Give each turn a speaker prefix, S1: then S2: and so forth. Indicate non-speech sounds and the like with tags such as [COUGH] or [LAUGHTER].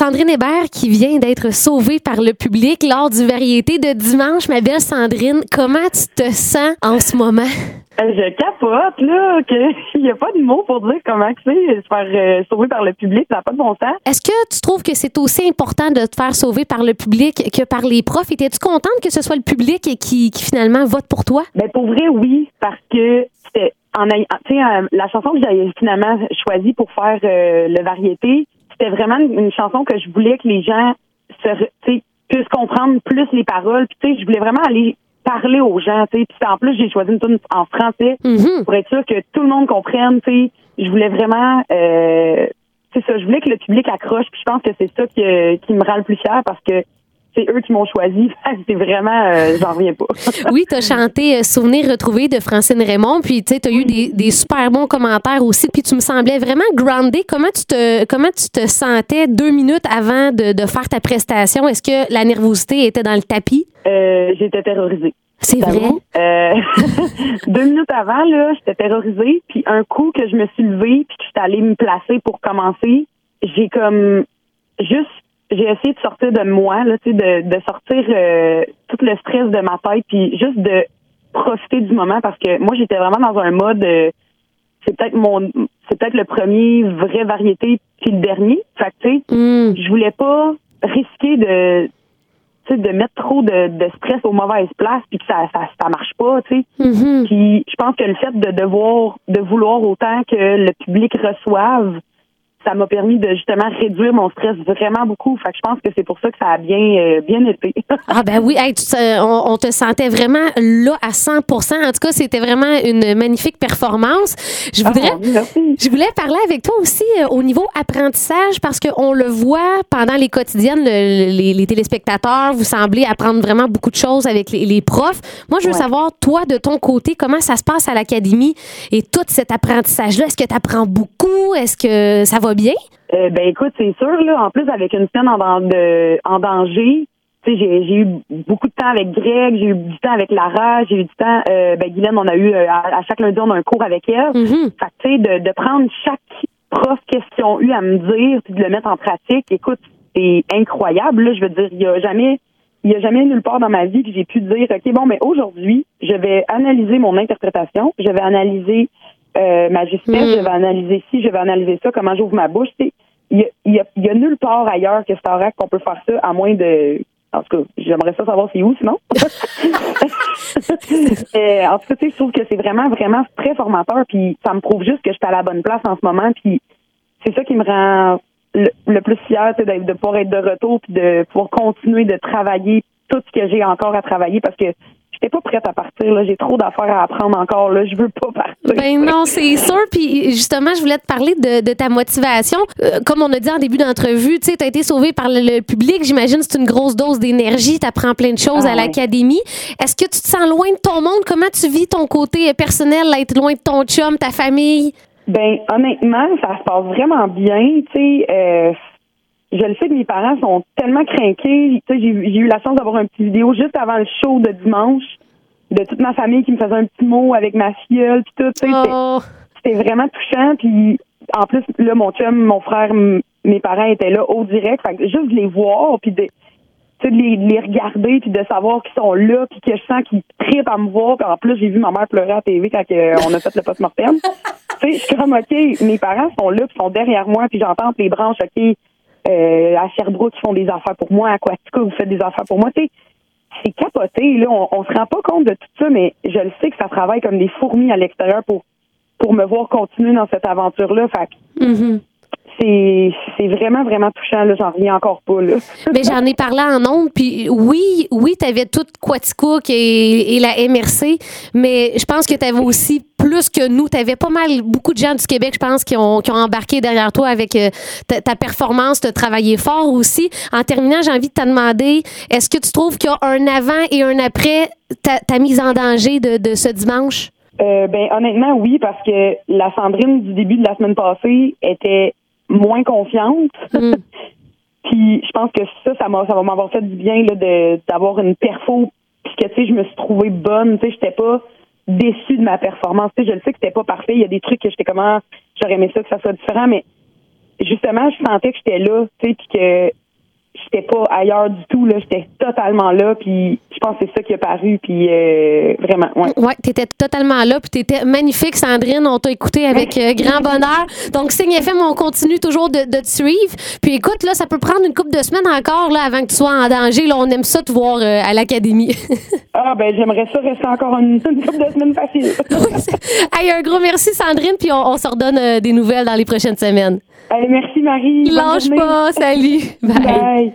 S1: Sandrine Hébert qui vient d'être sauvée par le public lors du variété de dimanche. Ma belle Sandrine, comment tu te sens en ce moment?
S2: Euh, je capote, là, qu'il [LAUGHS] n'y a pas de mots pour dire comment c'est se faire euh, sauver par le public, ça n'a pas de bon sens.
S1: Est-ce que tu trouves que c'est aussi important de te faire sauver par le public que par les profs? Étais-tu contente que ce soit le public qui, qui finalement vote pour toi?
S2: Ben, pour vrai, oui, parce que c'était en euh, la chanson que j'avais finalement choisie pour faire le variété, c'était vraiment une chanson que je voulais que les gens se, puissent comprendre plus les paroles. Puis, je voulais vraiment aller parler aux gens, tu sais. Puis en plus, j'ai choisi une tune en français
S1: mm-hmm.
S2: pour être sûr que tout le monde comprenne, tu sais. Je voulais vraiment, euh, c'est ça, je voulais que le public accroche. Puis je pense que c'est ça qui, qui me rend le plus fier parce que c'est eux qui m'ont choisi. [LAUGHS] c'est vraiment, euh, j'en reviens pas. [LAUGHS]
S1: oui, tu as chanté euh, Souvenir retrouvé de Francine Raymond, puis tu as eu des, des, super bons commentaires aussi, puis tu me semblais vraiment groundé. Comment tu te, comment tu te sentais deux minutes avant de, de faire ta prestation? Est-ce que la nervosité était dans le tapis?
S2: Euh, j'étais terrorisée.
S1: C'est vrai?
S2: Euh, [LAUGHS] deux minutes avant, là, j'étais terrorisée, puis un coup que je me suis levée, puis que j'étais allée me placer pour commencer, j'ai comme juste j'ai essayé de sortir de moi, là, tu sais, de, de sortir euh, tout le stress de ma tête, puis juste de profiter du moment parce que moi j'étais vraiment dans un mode euh, c'est peut-être mon c'est peut-être le premier vrai variété puis le dernier. Fait que tu sais,
S1: mm.
S2: je voulais pas risquer de tu sais de mettre trop de, de stress aux mauvaises places puis que ça ça, ça marche pas, tu sais.
S1: Mm-hmm.
S2: Puis je pense que le fait de devoir de vouloir autant que le public reçoive ça m'a permis de justement réduire mon stress vraiment beaucoup. Fait que je pense que c'est pour ça que ça a bien euh, bien été. [LAUGHS]
S1: ah ben oui, on, te sentait vraiment là à 100% En tout cas, c'était vraiment une magnifique performance. Je voudrais
S2: ah,
S1: je voulais parler avec toi aussi euh, au niveau apprentissage parce qu'on le voit pendant les quotidiennes les, téléspectateurs, vous semblez apprendre vraiment beaucoup de choses avec les, profs. Moi, je veux savoir toi de ton côté comment ça se passe à l'académie et tout cet apprentissage là, est-ce que tu apprends beaucoup? Est-ce que ça va bien?
S2: Euh, ben écoute, c'est sûr, là, en plus avec une scène en, de, en danger, j'ai, j'ai eu beaucoup de temps avec Greg, j'ai eu du temps avec Lara, j'ai eu du temps, euh, ben Guylaine, on a eu, euh, à, chaque lundi, on a un cours avec elle.
S1: Mm-hmm.
S2: Fait tu sais, de, de prendre chaque prof question eu à me dire, puis de le mettre en pratique, écoute, c'est incroyable, là, je veux dire, il y a jamais, il y a jamais nulle part dans ma vie que j'ai pu dire, OK, bon, mais aujourd'hui, je vais analyser mon interprétation, je vais analyser euh, ma justesse, je vais analyser ci, je vais analyser ça, comment j'ouvre ma bouche. Il y a, y, a, y a nulle part ailleurs que Starac qu'on peut faire ça, à moins de en tout cas, j'aimerais ça savoir c'est où sinon. [LAUGHS] [LAUGHS] euh, en tout cas, je trouve que c'est vraiment, vraiment très formateur. Puis ça me prouve juste que je suis à la bonne place en ce moment. Puis c'est ça qui me rend le, plus fier, de, de pouvoir être de retour puis de pouvoir continuer de travailler tout ce que j'ai encore à travailler parce que j'étais pas prête à partir. Là. J'ai trop d'affaires à apprendre encore. Là. Je veux pas partir.
S1: Ben non, c'est sûr. Puis justement, je voulais te parler de, de ta motivation. Euh, comme on a dit en début d'entrevue, tu as été sauvé par le, public. J'imagine que c'est une grosse dose d'énergie. Tu apprends plein de choses
S2: ah
S1: à l'académie. Est-ce que tu te sens loin de ton monde? Comment tu vis ton côté personnel, être loin de ton chum, ta famille?
S2: Ben honnêtement, ça se passe vraiment bien. Tu sais, euh, je le sais que mes parents sont tellement craqués. J'ai eu la chance d'avoir un petit vidéo juste avant le show de dimanche de toute ma famille qui me faisait un petit mot avec ma filleule puis tout.
S1: Oh.
S2: C'était vraiment touchant. Puis en plus, là, mon chum, mon frère, mes parents étaient là au direct. Fait que juste de les voir puis de, de les, les regarder puis de savoir qu'ils sont là puis que je sens qu'ils trippent à me voir. Puis en plus, j'ai vu ma mère pleurer à la TV quand on a fait le post-mortem. [LAUGHS] tu sais, je suis comme, OK, mes parents sont là puis sont derrière moi puis j'entends les branches, OK, euh, à Sherbrooke, ils font des affaires pour moi. À Quatica, vous faites des affaires pour moi. c'est capoté. Là, on, on se rend pas compte de tout ça, mais je le sais que ça travaille comme des fourmis à l'extérieur pour pour me voir continuer dans cette aventure-là. Fait
S1: mm-hmm
S2: c'est vraiment, vraiment touchant. Là, j'en reviens encore pas. Là. [LAUGHS]
S1: Mais j'en ai parlé en ondes, puis oui, oui, tu avais tout Quaticook et, et, la MRC, mais je pense que tu avais aussi plus que nous. Tu avais pas mal, beaucoup de gens du Québec, je pense, qui ont, qui ont embarqué derrière toi avec euh, ta, performance, de travailler fort aussi. En terminant, j'ai envie de te demander, est-ce que tu trouves qu'il y a un avant et un après ta, ta mise en danger de, de ce dimanche?
S2: Euh, ben honnêtement oui parce que la Sandrine du début de la semaine passée était moins confiante. [LAUGHS]
S1: Mm.
S2: puis je pense que ça, ça m'a, ça va m'avoir fait du bien là, de, d'avoir une perfo. Puis que tu sais, je me suis trouvée bonne. Tu sais, j'étais pas déçue de ma performance. Tu sais, je le sais que c'était pas parfait. Il y a des trucs que j'étais comment j'aurais aimé ça que ça soit différent, mais justement, je sentais que j'étais là, tu sais, puis que j'étais pas ailleurs du tout là, j'étais totalement là puis je pense que c'est ça qui a paru puis euh, vraiment ouais.
S1: Ouais, t'étais totalement là puis t'étais magnifique Sandrine, on t'a écouté avec euh, grand bonheur. Donc Signe FM, on continue toujours de, de, te suivre. Puis écoute là, ça peut prendre une couple de semaines encore là avant que tu sois en danger. Là, on aime ça te voir euh, à l'académie. [LAUGHS]
S2: ah ben j'aimerais ça rester encore une, une couple de semaines facile. [LAUGHS]
S1: hey, un gros merci Sandrine puis on, on se redonne des nouvelles dans les prochaines semaines.
S2: Hey, merci Marie.
S1: Lâche pas, salut.
S2: Bye. Bye.